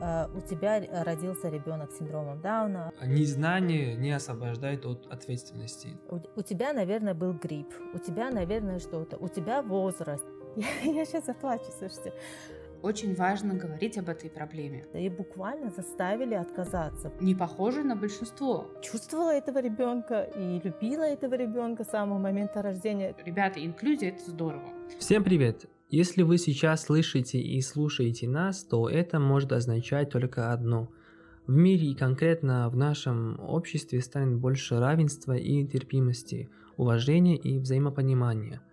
э, у тебя родился ребенок с синдромом Дауна. Незнание не освобождает от ответственности. У, у тебя, наверное, был грипп, у тебя, наверное, что-то, у тебя возраст. Я, я сейчас заплачу, слушайте. Очень важно говорить об этой проблеме. И буквально заставили отказаться. Не похоже на большинство. Чувствовала этого ребенка и любила этого ребенка с самого момента рождения. Ребята, инклюзия это здорово. Всем привет! Если вы сейчас слышите и слушаете нас, то это может означать только одно. В мире и конкретно в нашем обществе станет больше равенства и терпимости, уважения и взаимопонимания –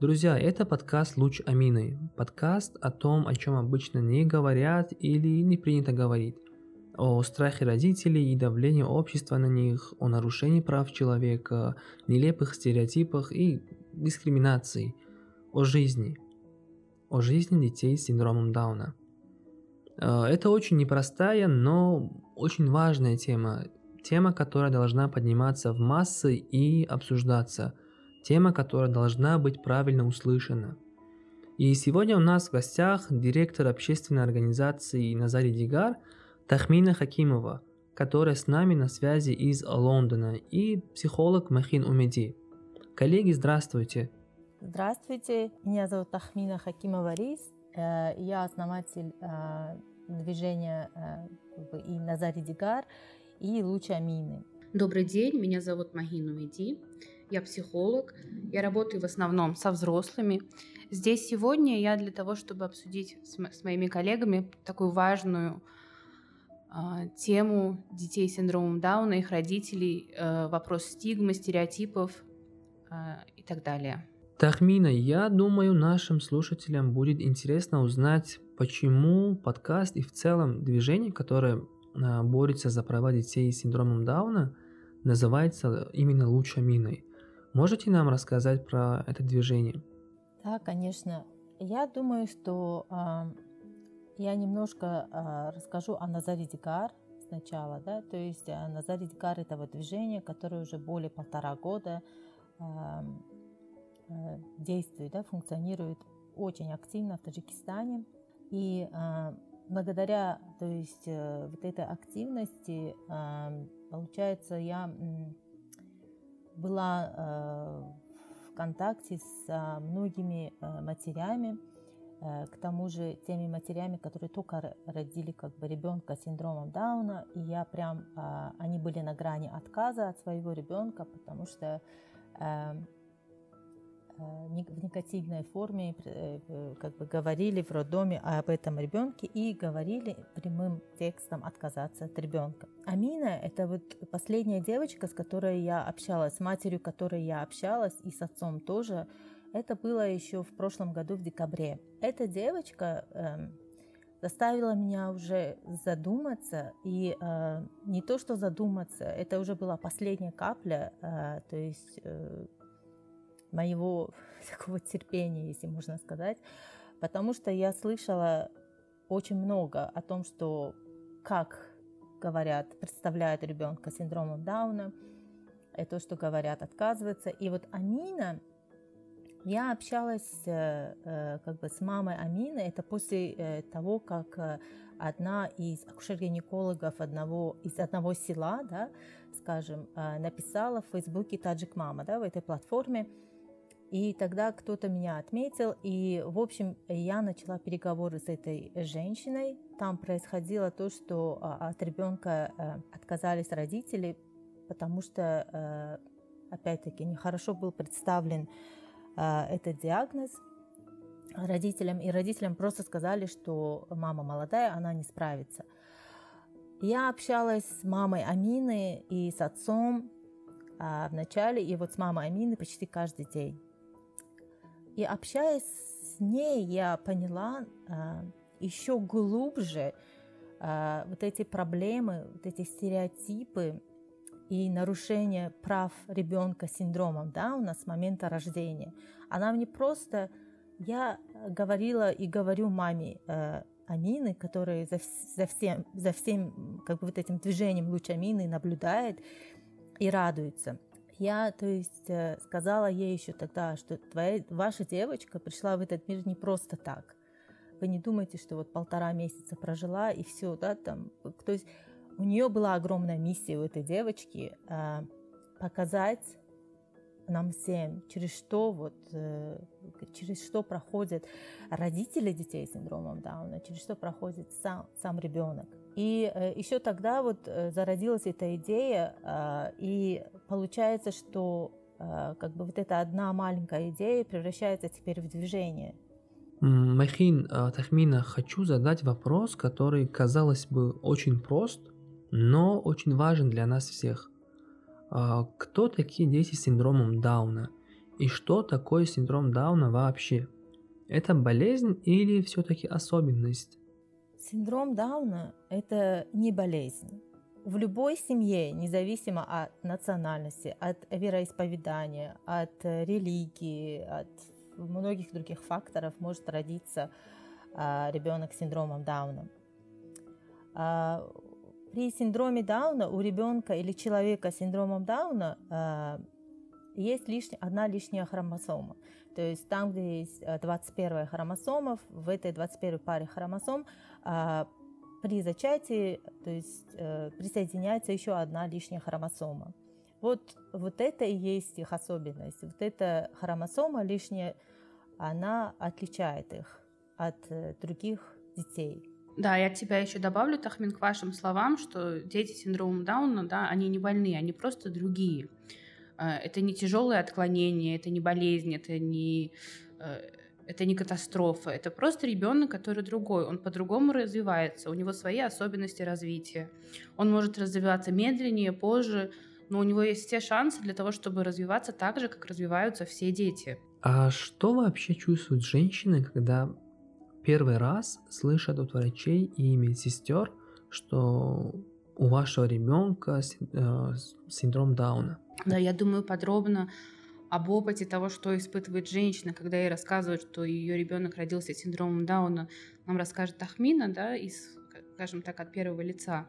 Друзья, это подкаст «Луч Амины». Подкаст о том, о чем обычно не говорят или не принято говорить. О страхе родителей и давлении общества на них, о нарушении прав человека, нелепых стереотипах и дискриминации, о жизни. О жизни детей с синдромом Дауна. Э, это очень непростая, но очень важная тема. Тема, которая должна подниматься в массы и обсуждаться – тема, которая должна быть правильно услышана. И сегодня у нас в гостях директор общественной организации Назари Дигар Тахмина Хакимова, которая с нами на связи из Лондона, и психолог Махин Умеди. Коллеги, здравствуйте. Здравствуйте, меня зовут Тахмина Хакимова Рис, э, я основатель э, движения э, и Назари Дигар, и Луч Амины. Добрый день, меня зовут Махин Умеди я психолог, я работаю в основном со взрослыми. Здесь сегодня я для того, чтобы обсудить с, с моими коллегами такую важную э, тему детей с синдромом Дауна, их родителей, э, вопрос стигмы, стереотипов э, и так далее. Тахмина, я думаю, нашим слушателям будет интересно узнать, почему подкаст и в целом движение, которое борется за права детей с синдромом Дауна, называется именно лучаминой. Можете нам рассказать про это движение? Да, конечно. Я думаю, что э, я немножко э, расскажу о Назаре Дикар сначала, да, то есть э, Назаре Дикар это вот движение, которое уже более полтора года э, действует, да, функционирует очень активно в Таджикистане. И э, благодаря, то есть э, вот этой активности, э, получается, я была э, в контакте с э, многими э, матерями, к тому же теми матерями, которые только родили как бы ребенка с синдромом Дауна, и я прям, они были на грани отказа от своего ребенка, потому что Э, в негативной форме э, э, как бы говорили в роддоме об этом ребенке и говорили прямым текстом отказаться от ребенка. Амина – это вот последняя девочка, с которой я общалась, с матерью, которой я общалась, и с отцом тоже. Это было еще в прошлом году в декабре. Эта девочка э, заставила меня уже задуматься, и э, не то что задуматься, это уже была последняя капля, э, то есть э, моего такого терпения, если можно сказать, потому что я слышала очень много о том, что как говорят, представляют ребенка с синдромом Дауна, и то, что говорят, отказывается. И вот Амина, я общалась э, э, как бы с мамой Амины, это после э, того, как одна из акушер-гинекологов одного, из одного села, да, скажем, написала в Фейсбуке Таджик Мама, да, в этой платформе, и тогда кто-то меня отметил, и, в общем, я начала переговоры с этой женщиной. Там происходило то, что а, от ребенка э, отказались родители, потому что, э, опять-таки, нехорошо был представлен э, этот диагноз родителям, и родителям просто сказали, что мама молодая, она не справится. Я общалась с мамой Амины и с отцом а, в начале, и вот с мамой Амины почти каждый день. И общаясь с ней, я поняла а, еще глубже а, вот эти проблемы, вот эти стереотипы и нарушение прав ребенка с синдромом Дауна с момента рождения. Она мне просто, я говорила и говорю маме э, Амины, которая за, за всем, за всем как бы вот этим движением луч Амины наблюдает и радуется. Я, то есть, э, сказала ей еще тогда, что твоя, ваша девочка пришла в этот мир не просто так. вы не думайте, что вот полтора месяца прожила и все, да, там, то есть у нее была огромная миссия у этой девочки э, показать нам всем, через что вот, э, через что проходят родители детей с синдромом Дауна, через что проходит сам, сам ребенок. И э, еще тогда вот э, зародилась эта идея, э, и получается, что э, как бы вот эта одна маленькая идея превращается теперь в движение. Махин, э, Тахмина, хочу задать вопрос, который, казалось бы, очень прост, но очень важен для нас всех – а, кто такие дети с синдромом Дауна и что такое синдром Дауна вообще? Это болезнь или все-таки особенность? Синдром Дауна – это не болезнь. В любой семье, независимо от национальности, от вероисповедания, от религии, от многих других факторов, может родиться а, ребенок с синдромом Дауна. А, при синдроме Дауна у ребенка или человека с синдромом Дауна э, есть лишь, одна лишняя хромосома. То есть там, где есть 21 э, хромосома, в этой 21 паре хромосом э, при зачатии то есть, э, присоединяется еще одна лишняя хромосома. Вот, вот это и есть их особенность. Вот эта хромосома лишняя, она отличает их от э, других детей. Да, я от тебя еще добавлю, Тахмин, к вашим словам, что дети с синдромом Дауна, да, они не больные, они просто другие. Э, это не тяжелое отклонение, это не болезнь, это не, э, это не катастрофа. Это просто ребенок, который другой. Он по-другому развивается, у него свои особенности развития. Он может развиваться медленнее, позже, но у него есть все шансы для того, чтобы развиваться так же, как развиваются все дети. А что вообще чувствуют женщины, когда первый раз слышат от врачей и медсестер, что у вашего ребенка э, синдром Дауна. Да, я думаю подробно об опыте того, что испытывает женщина, когда ей рассказывают, что ее ребенок родился с синдромом Дауна, нам расскажет Ахмина, да, из, скажем так, от первого лица.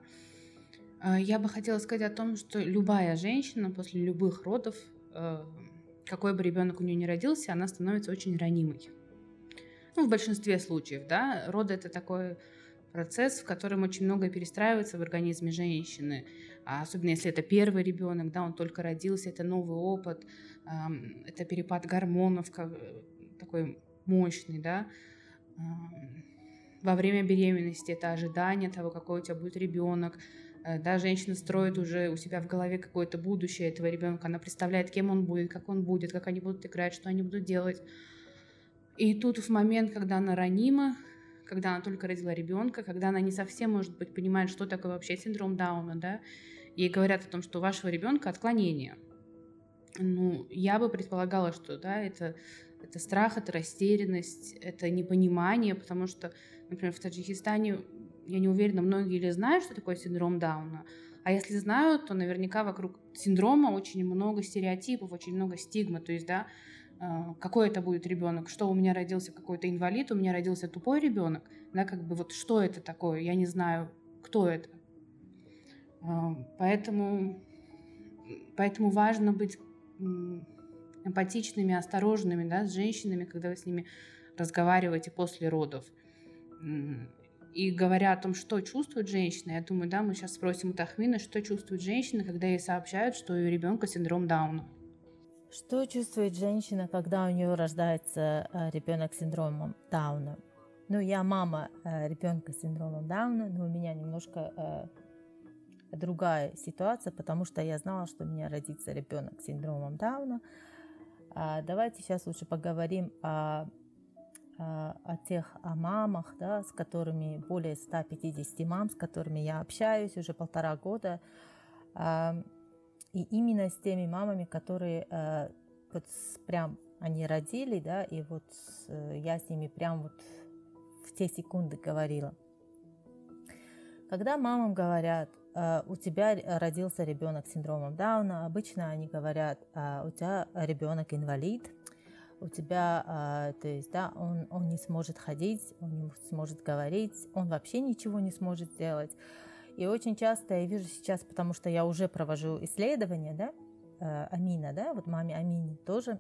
Э, я бы хотела сказать о том, что любая женщина после любых родов, э, какой бы ребенок у нее ни родился, она становится очень ранимой ну, в большинстве случаев, да, роды это такой процесс, в котором очень многое перестраивается в организме женщины, а особенно если это первый ребенок, да, он только родился, это новый опыт, это перепад гормонов такой мощный, да, во время беременности это ожидание того, какой у тебя будет ребенок, э, да, женщина строит уже у себя в голове какое-то будущее этого ребенка, она представляет, кем он будет, как он будет, как они будут играть, что они будут делать. И тут в момент, когда она ранима, когда она только родила ребенка, когда она не совсем, может быть, понимает, что такое вообще синдром Дауна, да, ей говорят о том, что у вашего ребенка отклонение. Ну, я бы предполагала, что, да, это, это страх, это растерянность, это непонимание, потому что, например, в Таджикистане, я не уверена, многие ли знают, что такое синдром Дауна, а если знают, то наверняка вокруг синдрома очень много стереотипов, очень много стигмы, то есть, да, какой это будет ребенок, что у меня родился какой-то инвалид, у меня родился тупой ребенок, да, как бы вот что это такое, я не знаю, кто это. А, поэтому, поэтому важно быть эмпатичными, осторожными, да, с женщинами, когда вы с ними разговариваете после родов. И говоря о том, что чувствует женщина, я думаю, да, мы сейчас спросим у Тахмина, что чувствует женщина, когда ей сообщают, что у ее ребенка синдром Дауна. Что чувствует женщина, когда у нее рождается э, ребенок с синдромом Дауна? Ну, я мама э, ребенка с синдромом Дауна, но у меня немножко э, другая ситуация, потому что я знала, что у меня родится ребенок с синдромом Дауна. А давайте сейчас лучше поговорим о, о, тех о мамах, да, с которыми более 150 мам, с которыми я общаюсь уже полтора года. И именно с теми мамами, которые э, вот прям они родили, да, и вот э, я с ними прям вот в те секунды говорила. Когда мамам говорят, э, у тебя родился ребенок с синдромом Дауна, обычно они говорят, э, у тебя ребенок инвалид, у тебя, э, то есть, да, он, он не сможет ходить, он не сможет говорить, он вообще ничего не сможет сделать. И очень часто я вижу сейчас, потому что я уже провожу исследования, да, э, Амина, да, вот маме Амине тоже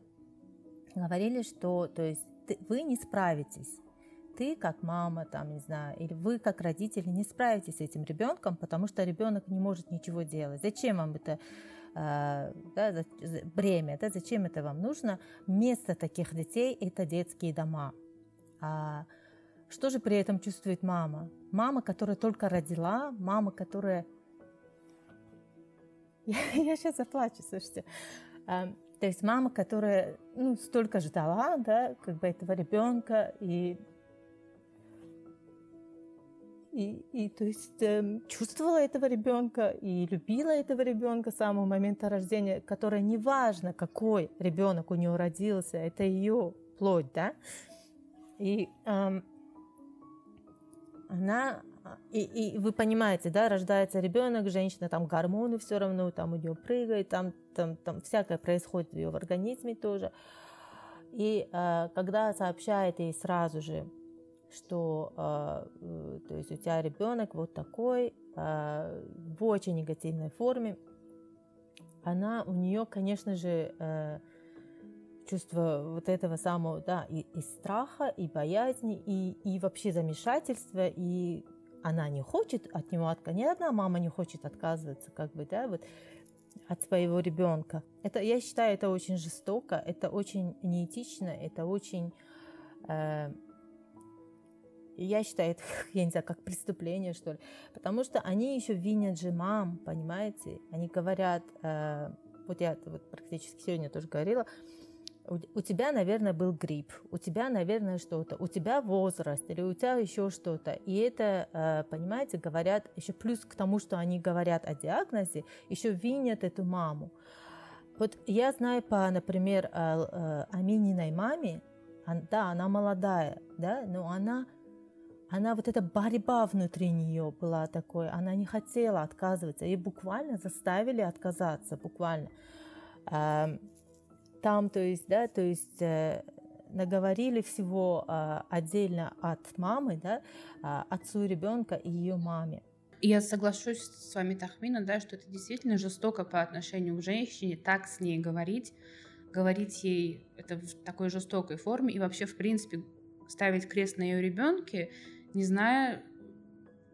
говорили, что, то есть, ты, вы не справитесь, ты как мама, там, не знаю, или вы как родители не справитесь с этим ребенком, потому что ребенок не может ничего делать. Зачем вам это э, да, бремя, да, зачем это вам нужно? Место таких детей – это детские дома. А что же при этом чувствует мама? Мама, которая только родила, мама, которая... Я, я сейчас заплачу, слушайте. А, то есть мама, которая ну, столько ждала, да, как бы этого ребенка, и и, и то есть э, чувствовала этого ребенка и любила этого ребенка с самого момента рождения, которая неважно, какой ребенок у нее родился, это ее плоть, да. И э, она и, и вы понимаете, да, рождается ребенок, женщина там гормоны все равно, там у нее прыгает, там, там, там всякое происходит в ее организме тоже. И э, когда сообщает ей сразу же, что э, то есть у тебя ребенок вот такой, э, в очень негативной форме, она у нее, конечно же, э, чувство вот этого самого, да, и, и страха, и боязни, и, и вообще замешательства, и она не хочет от него отказываться, ни одна мама не хочет отказываться, как бы, да, вот от своего ребенка. Это, я считаю, это очень жестоко, это очень неэтично, это очень, э, я считаю, это, я не знаю, как преступление, что ли, потому что они еще винят же мам, понимаете, они говорят, э, вот я вот практически сегодня тоже говорила, у тебя, наверное, был грипп, у тебя, наверное, что-то, у тебя возраст или у тебя еще что-то. И это, э, понимаете, говорят, еще плюс к тому, что они говорят о диагнозе, еще винят эту маму. Вот я знаю по, например, э, э, Амининой маме, да, она молодая, да, но она, она вот эта борьба внутри нее была такой, она не хотела отказываться, и буквально заставили отказаться, буквально. Там, то есть, да, то есть э, наговорили всего э, отдельно от мамы, да, э, отцу ребенка и ее маме. Я соглашусь с вами, Тахмина, да, что это действительно жестоко по отношению к женщине, так с ней говорить, говорить ей это в такой жестокой форме и вообще, в принципе, ставить крест на ее ребенке, не зная,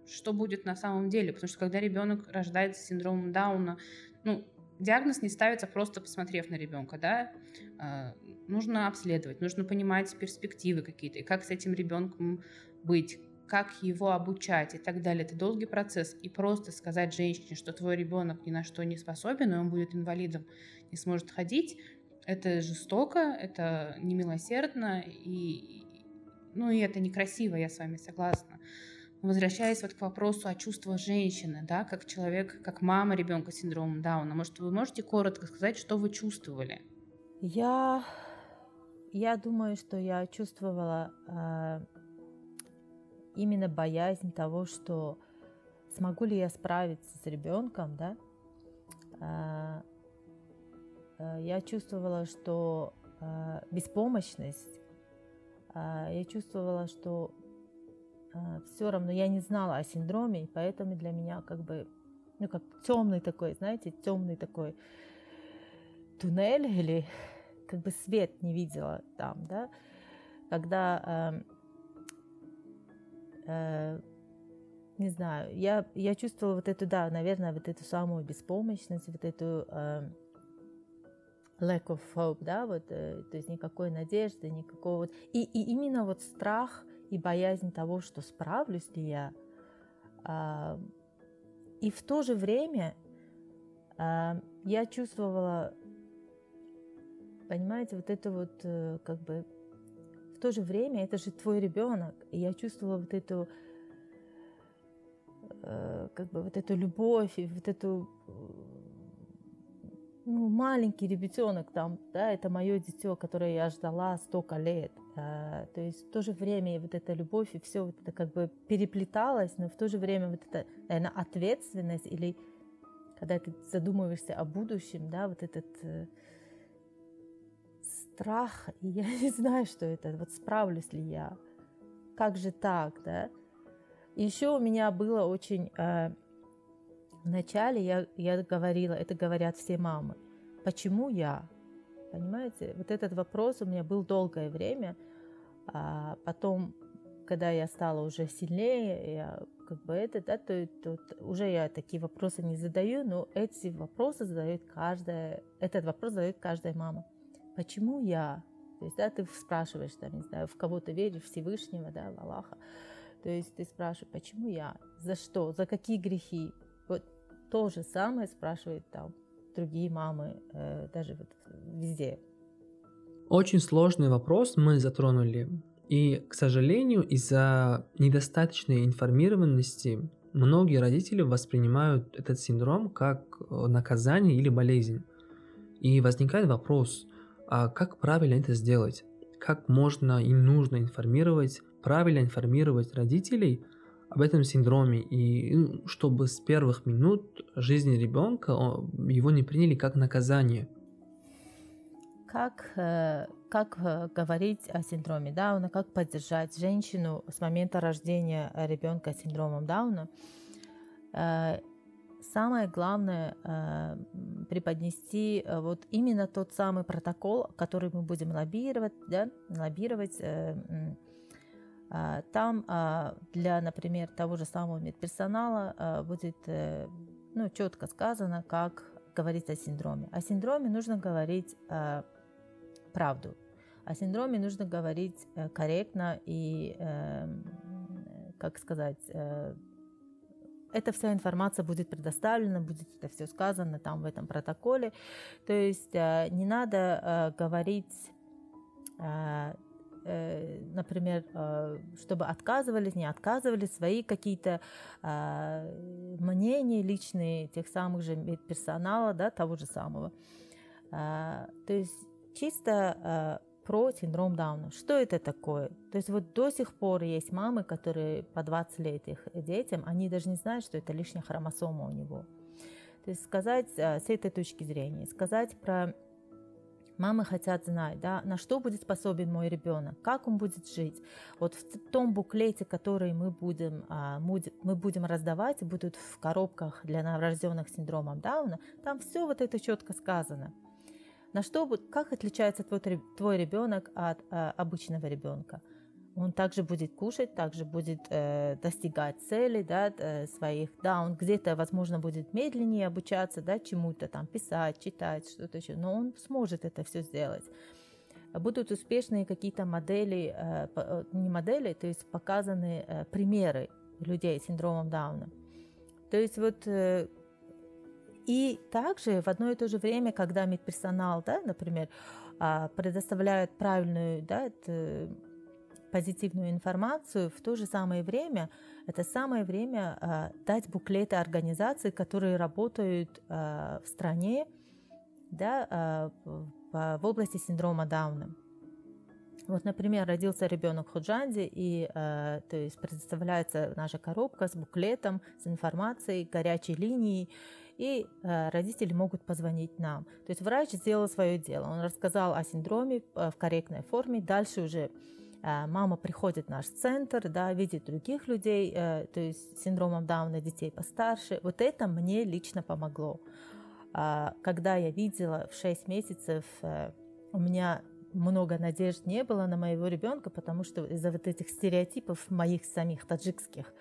что будет на самом деле. Потому что когда ребенок рождается с синдромом Дауна, ну, диагноз не ставится просто посмотрев на ребенка, да, а, нужно обследовать, нужно понимать перспективы какие-то, и как с этим ребенком быть, как его обучать и так далее. Это долгий процесс. И просто сказать женщине, что твой ребенок ни на что не способен, и он будет инвалидом, не сможет ходить, это жестоко, это немилосердно, и, ну и это некрасиво, я с вами согласна возвращаясь вот к вопросу о чувствах женщины, да, как человек, как мама ребенка с синдромом Дауна, может, вы можете коротко сказать, что вы чувствовали? Я, я думаю, что я чувствовала э, именно боязнь того, что смогу ли я справиться с ребенком, да. Э, э, я чувствовала, что э, беспомощность. Э, я чувствовала, что все равно я не знала о синдроме, и поэтому для меня как бы, ну как темный такой, знаете, темный такой туннель или как бы свет не видела там, да, когда э, э, не знаю, я, я чувствовала вот эту, да, наверное, вот эту самую беспомощность, вот эту э, lack of hope, да, вот, э, то есть никакой надежды, никакого вот, и, и именно вот страх – и боязнь того, что справлюсь ли я. А, и в то же время а, я чувствовала, понимаете, вот это вот э, как бы в то же время это же твой ребенок, и я чувствовала вот эту э, как бы вот эту любовь и вот эту ну, маленький ребятенок там, да, это мое дитё, которое я ждала столько лет. А, то есть в то же время вот эта любовь и все вот это как бы переплеталось, но в то же время вот эта, наверное, ответственность или когда ты задумываешься о будущем, да, вот этот э, страх, и я не знаю, что это, вот справлюсь ли я, как же так, да. И еще у меня было очень э, Вначале я, я говорила, это говорят все мамы, почему я? Понимаете, вот этот вопрос у меня был долгое время, а потом когда я стала уже сильнее, я как бы это, да, то, то, то уже я такие вопросы не задаю, но эти вопросы задает каждая, этот вопрос задает каждая мама. Почему я? То есть, да, ты спрашиваешь, там, не знаю, в кого то веришь, Всевышнего, да, в Аллаха. То есть ты спрашиваешь, почему я? За что? За какие грехи? Вот то же самое спрашивают там другие мамы, э, даже вот везде. Очень сложный вопрос мы затронули. И, к сожалению, из-за недостаточной информированности многие родители воспринимают этот синдром как э, наказание или болезнь. И возникает вопрос, а как правильно это сделать? Как можно и нужно информировать, правильно информировать родителей об этом синдроме, и ну, чтобы с первых минут жизни ребенка его не приняли как наказание – как, э, как э, говорить о синдроме Дауна, как поддержать женщину с момента рождения ребенка с синдромом Дауна. Э, самое главное преподнести вот именно тот самый протокол, который мы будем лоббировать, да, лоббировать там для, например, того же самого медперсонала будет ну, четко сказано, как говорить о синдроме. О синдроме нужно говорить правду. О синдроме нужно говорить э, корректно и, эм, как сказать, э, эта вся информация будет предоставлена, будет это все сказано там в этом протоколе. То есть э, не надо говорить например, чтобы отказывались, не отказывались свои какие-то мнения личные тех самых же персонала, да, того же самого. То есть чисто э, про синдром Дауна. Что это такое? То есть вот до сих пор есть мамы, которые по 20 лет их детям, они даже не знают, что это лишняя хромосома у него. То есть сказать э, с этой точки зрения, сказать про Мамы хотят знать, да, на что будет способен мой ребенок, как он будет жить. Вот в том буклете, который мы будем, а, мы будем раздавать, будут в коробках для новорожденных синдромом Дауна, там все вот это четко сказано. На что, как отличается твой, твой ребенок от э, обычного ребенка? Он также будет кушать, также будет э, достигать целей да, э, своих. Да, он где-то, возможно, будет медленнее обучаться, да, чему-то там писать, читать, что-то еще, но он сможет это все сделать. Будут успешные какие-то модели, э, э не модели, то есть показаны э, примеры людей с синдромом Дауна. То есть вот э, и также в одно и то же время, когда медперсонал, да, например, а, предоставляет правильную, да, позитивную информацию, в то же самое время это самое время а, дать буклеты организаций, которые работают а, в стране да, в области синдрома Дауна. Вот, например, родился ребенок в Худжанде, и э, то есть предоставляется наша коробка с буклетом, с информацией, горячей линией, и э, родители могут позвонить нам. То есть врач сделал свое дело, он рассказал о синдроме э, в корректной форме, дальше уже э, мама приходит в наш центр, да, видит других людей, э, то есть синдромом Дауна детей постарше. Вот это мне лично помогло. Э, когда я видела в 6 месяцев, э, у меня много надежд не было на моего ребенка, потому что из-за вот этих стереотипов моих самих таджикских,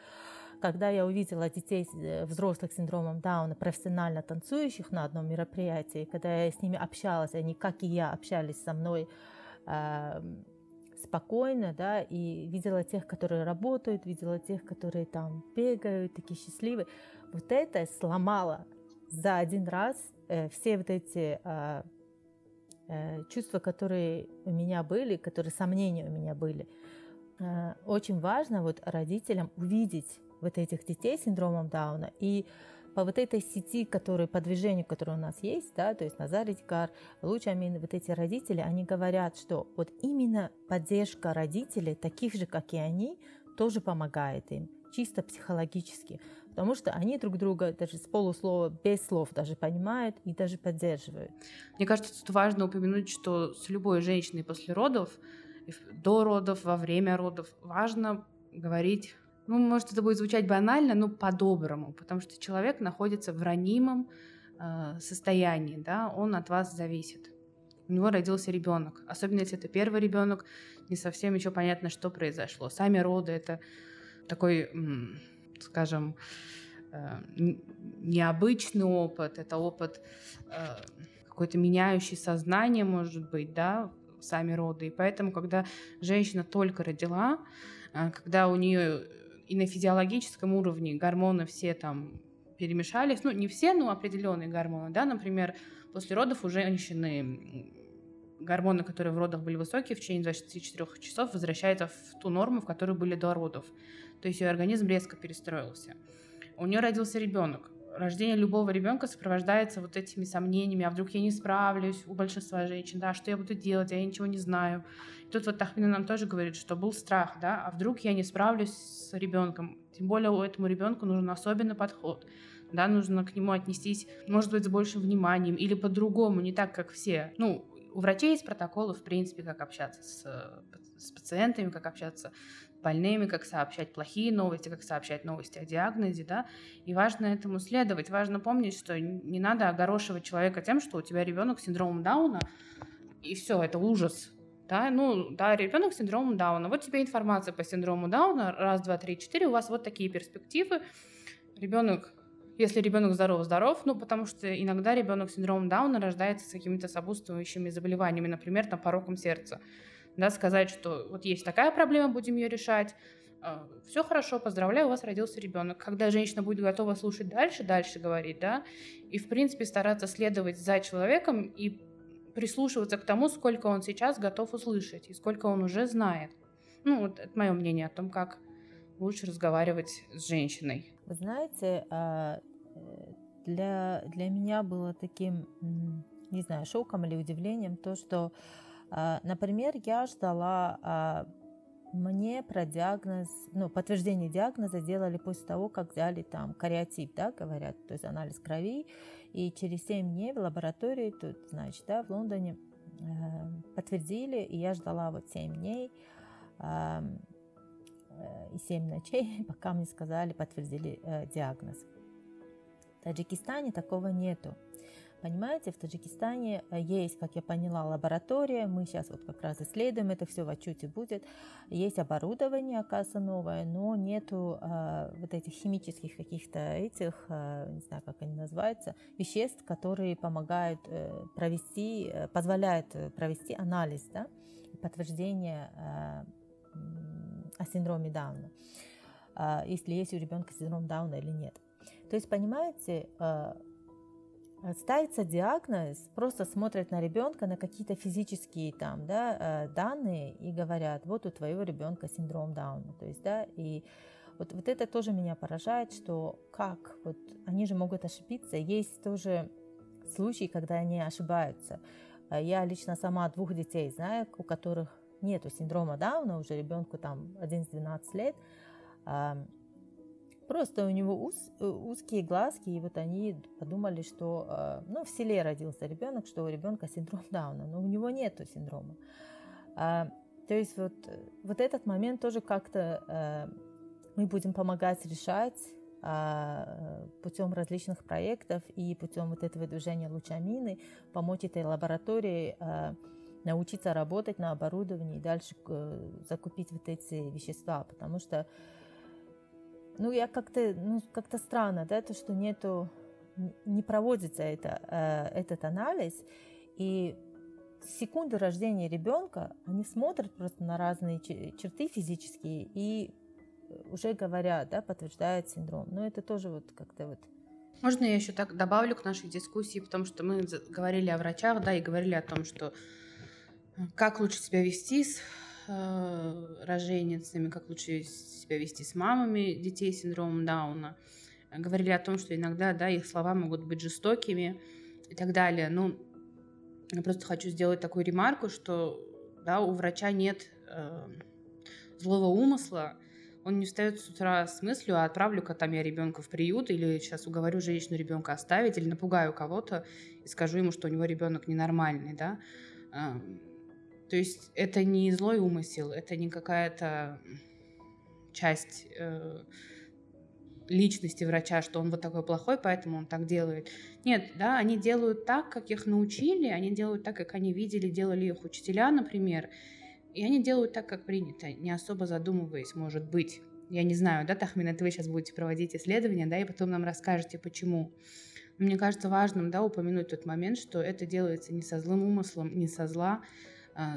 когда я увидела детей э, взрослых с синдромом Дауна, профессионально танцующих на одном мероприятии, когда я с ними общалась, они, как и я, общались со мной э, спокойно, да, и видела тех, которые работают, видела тех, которые там бегают, такие счастливые. Вот это сломало за один раз э, все вот эти э, э, чувства, которые у меня были, которые сомнения у меня были. Э, очень важно вот родителям увидеть вот этих детей с синдромом Дауна. И по вот этой сети, которые, по движению, которое у нас есть, да, то есть Назар Итикар, Луч Амин, вот эти родители, они говорят, что вот именно поддержка родителей, таких же, как и они, тоже помогает им, чисто психологически, потому что они друг друга даже с полуслова, без слов даже понимают и даже поддерживают. Мне кажется, тут важно упомянуть, что с любой женщиной после родов, до родов, во время родов, важно говорить ну, может, это будет звучать банально, но по-доброму, потому что человек находится в ранимом э, состоянии, да, он от вас зависит. у него родился ребенок. Особенно если это первый ребенок, не совсем еще понятно, что произошло. Сами роды это такой, скажем, э, необычный опыт, это опыт э, какой-то меняющий сознание, может быть, да, сами роды. И поэтому, когда женщина только родила, э, когда у нее и на физиологическом уровне гормоны все там перемешались, ну, не все, но определенные гормоны, да, например, после родов у женщины гормоны, которые в родах были высокие, в течение 24 часов возвращаются в ту норму, в которой были до родов. То есть ее организм резко перестроился. У нее родился ребенок. Рождение любого ребенка сопровождается вот этими сомнениями, а вдруг я не справлюсь у большинства женщин, да, что я буду делать, я ничего не знаю. И тут вот Тахмина нам тоже говорит, что был страх, да, а вдруг я не справлюсь с ребенком. Тем более у этому ребенку нужен особенный подход да, нужно к нему отнестись, может быть, с большим вниманием или по-другому, не так, как все. Ну, у врачей есть протоколы, в принципе, как общаться с, с пациентами, как общаться больными, как сообщать плохие новости, как сообщать новости о диагнозе, да, и важно этому следовать. Важно помнить, что не надо огорошивать человека тем, что у тебя ребенок с синдромом Дауна, и все, это ужас, да, ну, да, ребенок с синдромом Дауна. Вот тебе информация по синдрому Дауна, раз, два, три, четыре, у вас вот такие перспективы. Ребенок если ребенок здоров-здоров, ну, потому что иногда ребенок с синдромом Дауна рождается с какими-то сопутствующими заболеваниями, например, там, пороком сердца. Да, сказать, что вот есть такая проблема, будем ее решать, а, все хорошо, поздравляю, у вас родился ребенок. Когда женщина будет готова слушать дальше, дальше говорить, да, и, в принципе, стараться следовать за человеком и прислушиваться к тому, сколько он сейчас готов услышать и сколько он уже знает. Ну, вот это мое мнение о том, как лучше разговаривать с женщиной. Вы знаете, а, для, для меня было таким, не знаю, шоком или удивлением то, что, например, я ждала а, мне про диагноз, ну, подтверждение диагноза делали после того, как взяли там кариотип, да, говорят, то есть анализ крови, и через 7 дней в лаборатории, тут, значит, да, в Лондоне э, подтвердили, и я ждала вот 7 дней, Э, и 7 ночей, пока мне сказали, подтвердили э, диагноз. В Таджикистане такого нету. Понимаете, в Таджикистане э, есть, как я поняла, лаборатория, мы сейчас вот как раз исследуем, это все в отчете будет. Есть оборудование, оказывается, новое, но нету э, вот этих химических каких-то этих, э, не знаю, как они называются, веществ, которые помогают э, провести, э, позволяют провести анализ, да, подтверждение э, о синдроме Дауна, а, если есть у ребенка синдром Дауна или нет. То есть, понимаете, а, ставится диагноз, просто смотрят на ребенка, на какие-то физические там, да, а, данные и говорят, вот у твоего ребенка синдром Дауна. То есть, да, и вот, вот это тоже меня поражает, что как, вот они же могут ошибиться. Есть тоже случаи, когда они ошибаются. Я лично сама двух детей знаю, у которых нету синдрома Дауна, уже ребенку там 11-12 лет, просто у него уз, узкие глазки, и вот они подумали, что, а, ну, в селе родился ребенок, что у ребенка синдром Дауна, но у него нету синдрома. А, то есть вот, вот этот момент тоже как-то а, мы будем помогать решать путем различных проектов и путем вот этого движения лучамины, помочь этой лаборатории научиться работать на оборудовании и дальше э, закупить вот эти вещества, потому что, ну, я как-то, ну, как-то странно, да, то, что нету, не проводится это, э, этот анализ, и секунды рождения ребенка они смотрят просто на разные черты физические и уже говорят, да, подтверждают синдром. Но это тоже вот как-то вот. Можно я еще так добавлю к нашей дискуссии, потому что мы говорили о врачах, да, и говорили о том, что как лучше себя вести с э, роженицами, как лучше себя вести с мамами детей с синдромом Дауна. Говорили о том, что иногда да, их слова могут быть жестокими и так далее. Ну, я просто хочу сделать такую ремарку, что да, у врача нет э, злого умысла, он не встает с утра с мыслью, а отправлю-ка там я ребенка в приют, или сейчас уговорю женщину ребенка оставить, или напугаю кого-то и скажу ему, что у него ребенок ненормальный, да. То есть это не злой умысел, это не какая-то часть э, личности врача, что он вот такой плохой, поэтому он так делает. Нет, да, они делают так, как их научили, они делают так, как они видели, делали их учителя, например, и они делают так, как принято, не особо задумываясь, может быть. Я не знаю, да, Тахмин, это вы сейчас будете проводить исследования, да, и потом нам расскажете, почему. Мне кажется важным, да, упомянуть тот момент, что это делается не со злым умыслом, не со зла,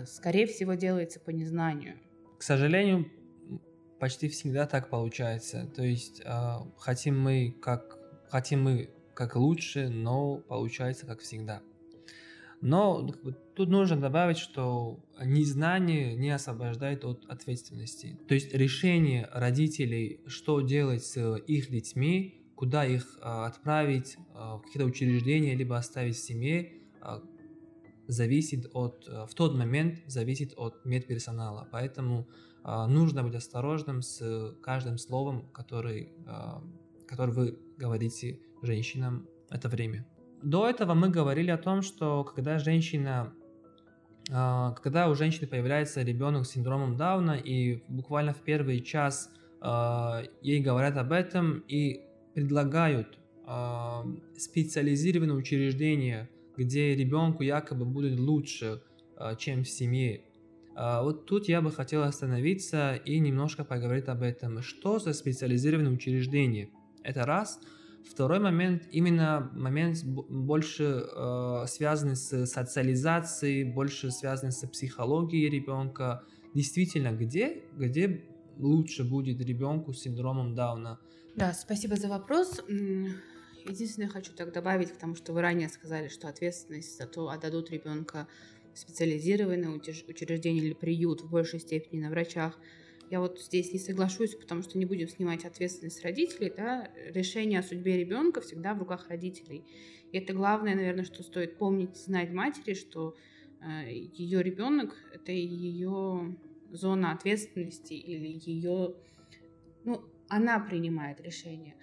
скорее всего, делается по незнанию. К сожалению, почти всегда так получается. То есть э, хотим мы как хотим мы как лучше, но получается как всегда. Но тут нужно добавить, что незнание не освобождает от ответственности. То есть решение родителей, что делать с их детьми, куда их э, отправить в какие-то учреждения, либо оставить в семье, зависит от, в тот момент зависит от медперсонала. Поэтому а, нужно быть осторожным с каждым словом, который, который вы говорите женщинам это время. До этого мы говорили о том, что когда женщина когда у женщины появляется ребенок с синдромом Дауна, и буквально в первый час ей говорят об этом и предлагают специализированное учреждение, где ребенку якобы будет лучше, чем в семье, а, вот тут я бы хотел остановиться и немножко поговорить об этом. Что за специализированное учреждение? Это раз. Второй момент, именно момент больше э, связанный с социализацией, больше связанный с психологией ребенка. Действительно, где, где лучше будет ребенку с синдромом Дауна? Да, спасибо за вопрос. Единственное, хочу так добавить к тому, что вы ранее сказали, что ответственность за то, отдадут ребенка специализированное учреждение или приют в большей степени на врачах. Я вот здесь не соглашусь, потому что не будем снимать ответственность родителей. Да? Решение о судьбе ребенка всегда в руках родителей. И это главное, наверное, что стоит помнить, знать матери, что э, ее ребенок – это ее зона ответственности или ее... Ну, она принимает решение.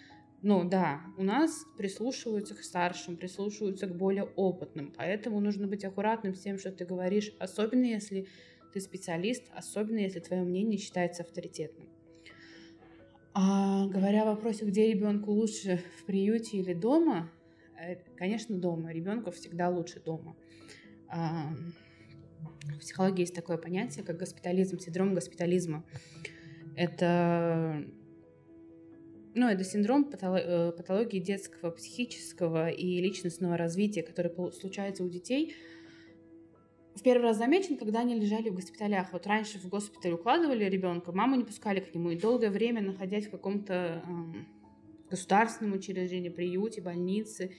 Но да, у нас прислушиваются к старшим, прислушиваются к более опытным, поэтому нужно быть аккуратным с тем, что ты говоришь, особенно если ты специалист, особенно если твое мнение считается авторитетным. А, говоря о вопросе, где ребенку лучше в приюте или дома, э, конечно, дома. Ребенку всегда лучше дома. А, в психологии есть такое понятие, как госпитализм, синдром госпитализма. Это ну, это синдром э, патологии детского, психического и личностного развития, который случается у детей. В первый раз замечен, когда они лежали в госпиталях. Вот раньше в госпиталь укладывали ребенка, маму не пускали к нему, и долгое время находясь в каком-то эм, государственном учреждении, приюте, больнице,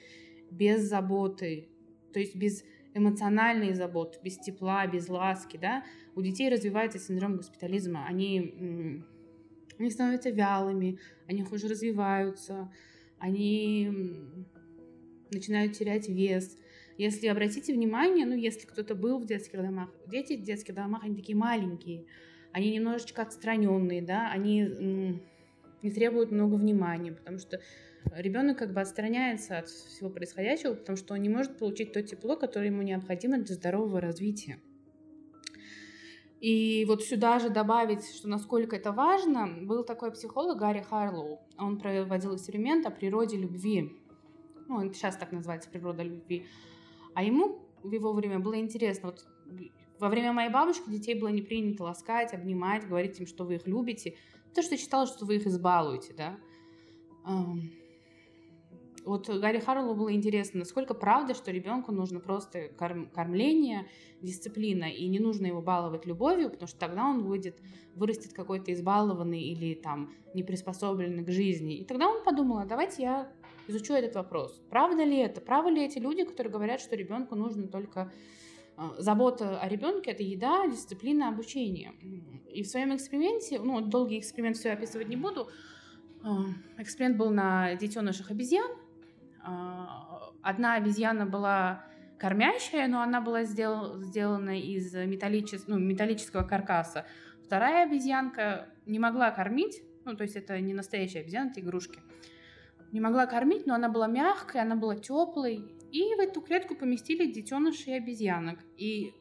без заботы, то есть без эмоциональной заботы, без тепла, без ласки, да, у детей развивается синдром госпитализма. Они они становятся вялыми, они хуже развиваются, они начинают терять вес. Если обратите внимание, ну, если кто-то был в детских домах, дети в детских домах, они такие маленькие, они немножечко отстраненные, да, они не требуют много внимания, потому что ребенок как бы отстраняется от всего происходящего, потому что он не может получить то тепло, которое ему необходимо для здорового развития. И вот сюда же добавить, что насколько это важно, был такой психолог Гарри Харлоу. Он проводил эксперимент о природе любви. Ну, он сейчас так называется природа любви. А ему в его время было интересно. Вот во время моей бабушки детей было не принято ласкать, обнимать, говорить им, что вы их любите. Потому что считала, что вы их избалуете, да вот Гарри Харлоу было интересно, насколько правда, что ребенку нужно просто корм, кормление, дисциплина, и не нужно его баловать любовью, потому что тогда он выйдет, вырастет какой-то избалованный или там не приспособленный к жизни. И тогда он подумал, а давайте я изучу этот вопрос. Правда ли это? Правы ли эти люди, которые говорят, что ребенку нужно только а, забота о ребенке это еда, дисциплина, обучение. И в своем эксперименте, ну, долгий эксперимент все описывать не буду, а, эксперимент был на детенышах обезьян, одна обезьяна была кормящая, но она была сдел- сделана из металличес- ну, металлического каркаса. Вторая обезьянка не могла кормить, ну, то есть это не настоящая обезьяна, это игрушки. Не могла кормить, но она была мягкой, она была теплой. И в эту клетку поместили детенышей обезьянок. И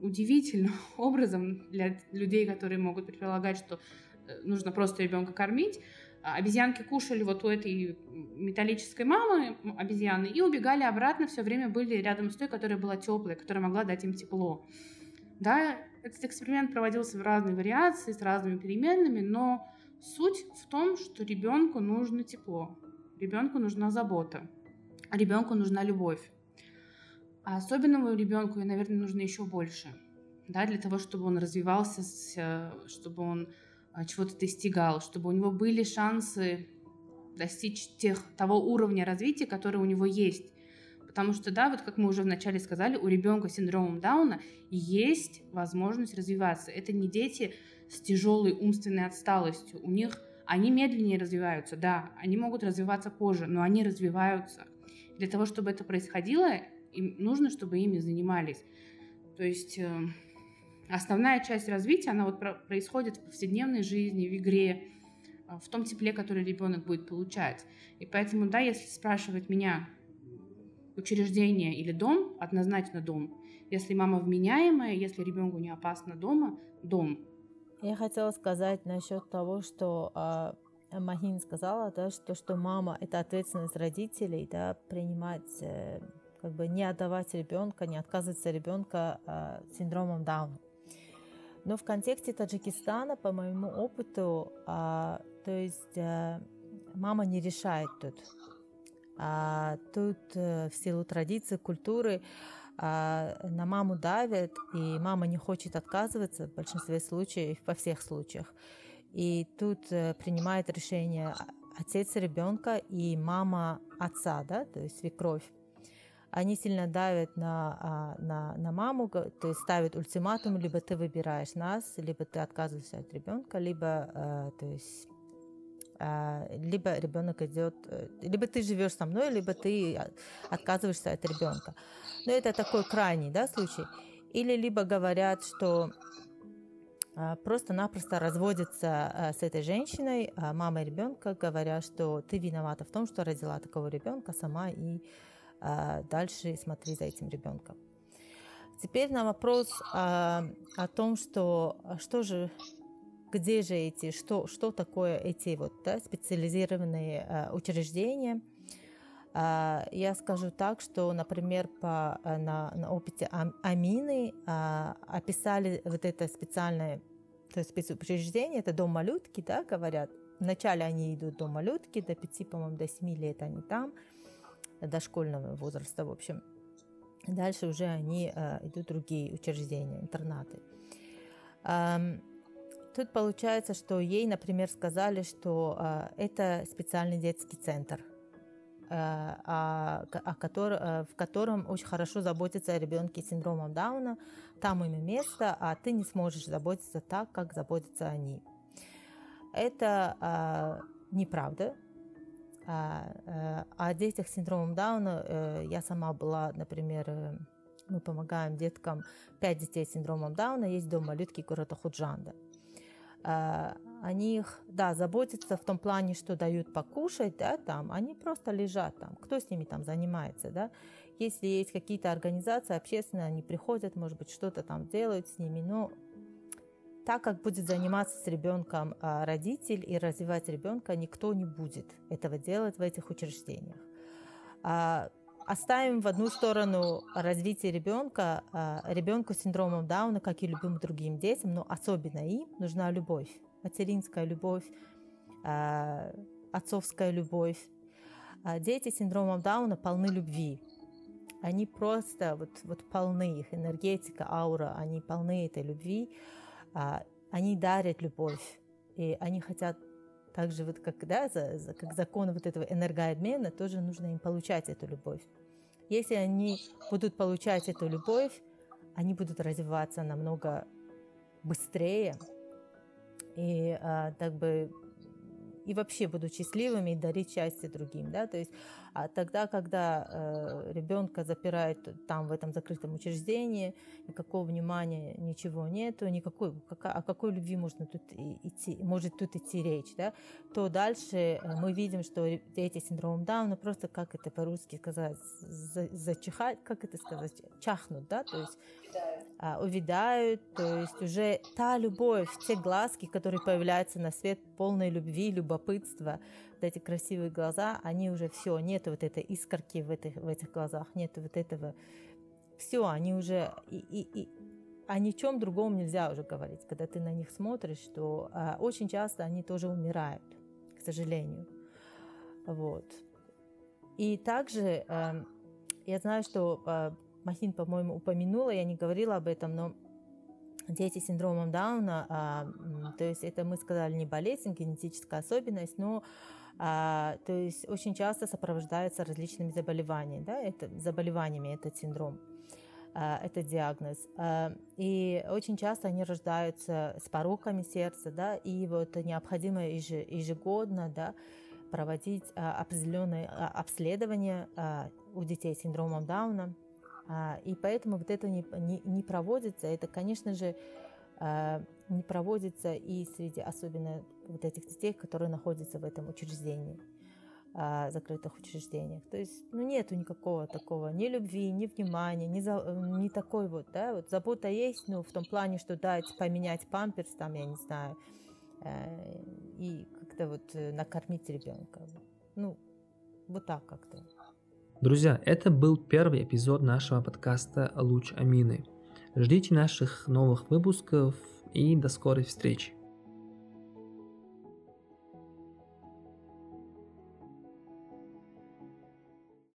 удивительным образом для людей, которые могут предполагать, что э, нужно просто ребенка кормить, а, обезьянки кушали вот у этой металлической мамы обезьяны и убегали обратно, все время были рядом с той, которая была теплая, которая могла дать им тепло. Да, этот эксперимент проводился в разные вариации, с разными переменными, но суть в том, что ребенку нужно тепло, ребенку нужна забота, а ребенку нужна любовь. А особенному ребенку, наверное, нужно еще больше, да, для того, чтобы он развивался, чтобы он а, чего-то достигал, чтобы у него были шансы достичь тех, того уровня развития, который у него есть. Потому что, да, вот как мы уже вначале сказали, у ребенка с синдромом Дауна есть возможность развиваться. Это не дети с тяжелой умственной отсталостью. У них они медленнее развиваются, да, они могут развиваться позже, но они развиваются. Для того, чтобы это происходило, им нужно, чтобы ими занимались. То есть э, основная часть развития, она вот происходит в повседневной жизни, в игре, э, в том тепле, который ребенок будет получать. И поэтому, да, если спрашивать меня, учреждение или дом, однозначно дом. Если мама вменяемая, если ребенку не опасно дома, дом. Я хотела сказать насчет того, что а, Махин сказала, да, что, что мама это ответственность родителей, да, принимать, э, как бы не отдавать ребенка, не отказываться ребенка э, синдромом Дауна. Но в контексте Таджикистана, по моему опыту, э, то есть э, мама не решает тут. А тут э, в силу традиции, культуры а, на маму давят, и мама не хочет отказываться в большинстве случаев, во всех случаях. И тут э, принимает решение отец ребенка и мама отца, да, то есть свекровь. Они сильно давят на, а, на, на маму, то есть ставят ультиматум, либо ты выбираешь нас, либо ты отказываешься от ребенка, либо э, то есть а, либо ребенок идет, э, либо ты живешь со мной, либо ты отказываешься от ребенка. Но это такой крайний да, случай. Или либо говорят, что а, просто-напросто разводятся а, с этой женщиной, мама ребенка, говоря, что ты виновата в том, что родила такого ребенка сама и дальше смотри за этим ребенком. Теперь на вопрос о том, что, что же где же эти, что, что такое эти вот да, специализированные э, учреждения. Э, я скажу так, что, например, по, э, на, на опыте Амины э, описали вот это специальное то есть спецучреждение, это дом малютки, да, говорят. Вначале они идут до малютки, до 5, по-моему, до 7 лет они там, до школьного возраста, в общем. Дальше уже они э, идут другие учреждения, интернаты. Эм, Тут получается, что ей, например, сказали, что э, это специальный детский центр, э, а, а который, э, в котором очень хорошо заботятся о ребенке с синдромом Дауна. Там им место, а ты не сможешь заботиться так, как заботятся они. Это э, неправда. А, э, о детях с синдромом Дауна э, я сама была, например, э, мы помогаем деткам, пять детей с синдромом Дауна, есть дом малютки города Худжанда. Э, о них, да, заботятся в том плане, что дают покушать, да, там, они просто лежат там, кто с ними там занимается, да, если есть какие-то организации общественные, они приходят, может быть, что-то там делают с ними, но так как будет заниматься с ребенком а, родитель и развивать ребенка, никто не будет этого делать в этих учреждениях. А, оставим в одну сторону развитие ребенка, ребенку с синдромом Дауна, как и любым другим детям, но особенно им нужна любовь, материнская любовь, а, отцовская любовь. Дети с синдромом Дауна полны любви. Они просто вот, вот полны, их энергетика, аура, они полны этой любви. Они дарят любовь, и они хотят также вот как, да, за, за, как закон вот этого энергообмена, тоже нужно им получать эту любовь. Если они будут получать эту любовь, они будут развиваться намного быстрее и а, так бы и вообще будут счастливыми и дарить счастье другим, да, то есть а тогда, когда э, ребенка запирают там в этом закрытом учреждении, никакого внимания, ничего нету, никакой, какая, о какой любви можно тут идти, может тут идти речь, да, то дальше э, мы видим, что дети с синдромом Дауна просто, как это по-русски сказать, за, зачихать, как это сказать, чахнут, да, то есть а, увядают, то есть уже та любовь, те глазки, которые появляются на свет, полной любви, любопытства, вот эти красивые глаза, они уже все, нет вот этой искорки в этих, в этих глазах, нет вот этого, все, они уже, и, и, и о ничем другом нельзя уже говорить, когда ты на них смотришь, что а, очень часто они тоже умирают, к сожалению, вот. И также э, я знаю, что э, Махин, по-моему, упомянула, я не говорила об этом, но дети с синдромом Дауна, а, то есть это мы сказали не болезнь, генетическая особенность, но а, то есть очень часто сопровождается различными заболеваниями, да, это, заболеваниями этот синдром, а, этот диагноз. А, и очень часто они рождаются с пороками сердца, да, и вот необходимо ежегодно, да, проводить а, определенные а, обследования а, у детей с синдромом Дауна, а, и поэтому вот это не, не, не проводится. Это, конечно же, а, не проводится и среди особенно вот этих детей, которые находятся в этом учреждении а, закрытых учреждениях. То есть, ну, нету никакого такого ни любви, ни внимания, ни, за, ни такой вот, да, вот забота есть, ну, в том плане, что дать, поменять памперс, там, я не знаю, э, и как-то вот э, накормить ребенка. Ну, вот так как-то. Друзья, это был первый эпизод нашего подкаста «Луч Амины». Ждите наших новых выпусков и до скорой встречи.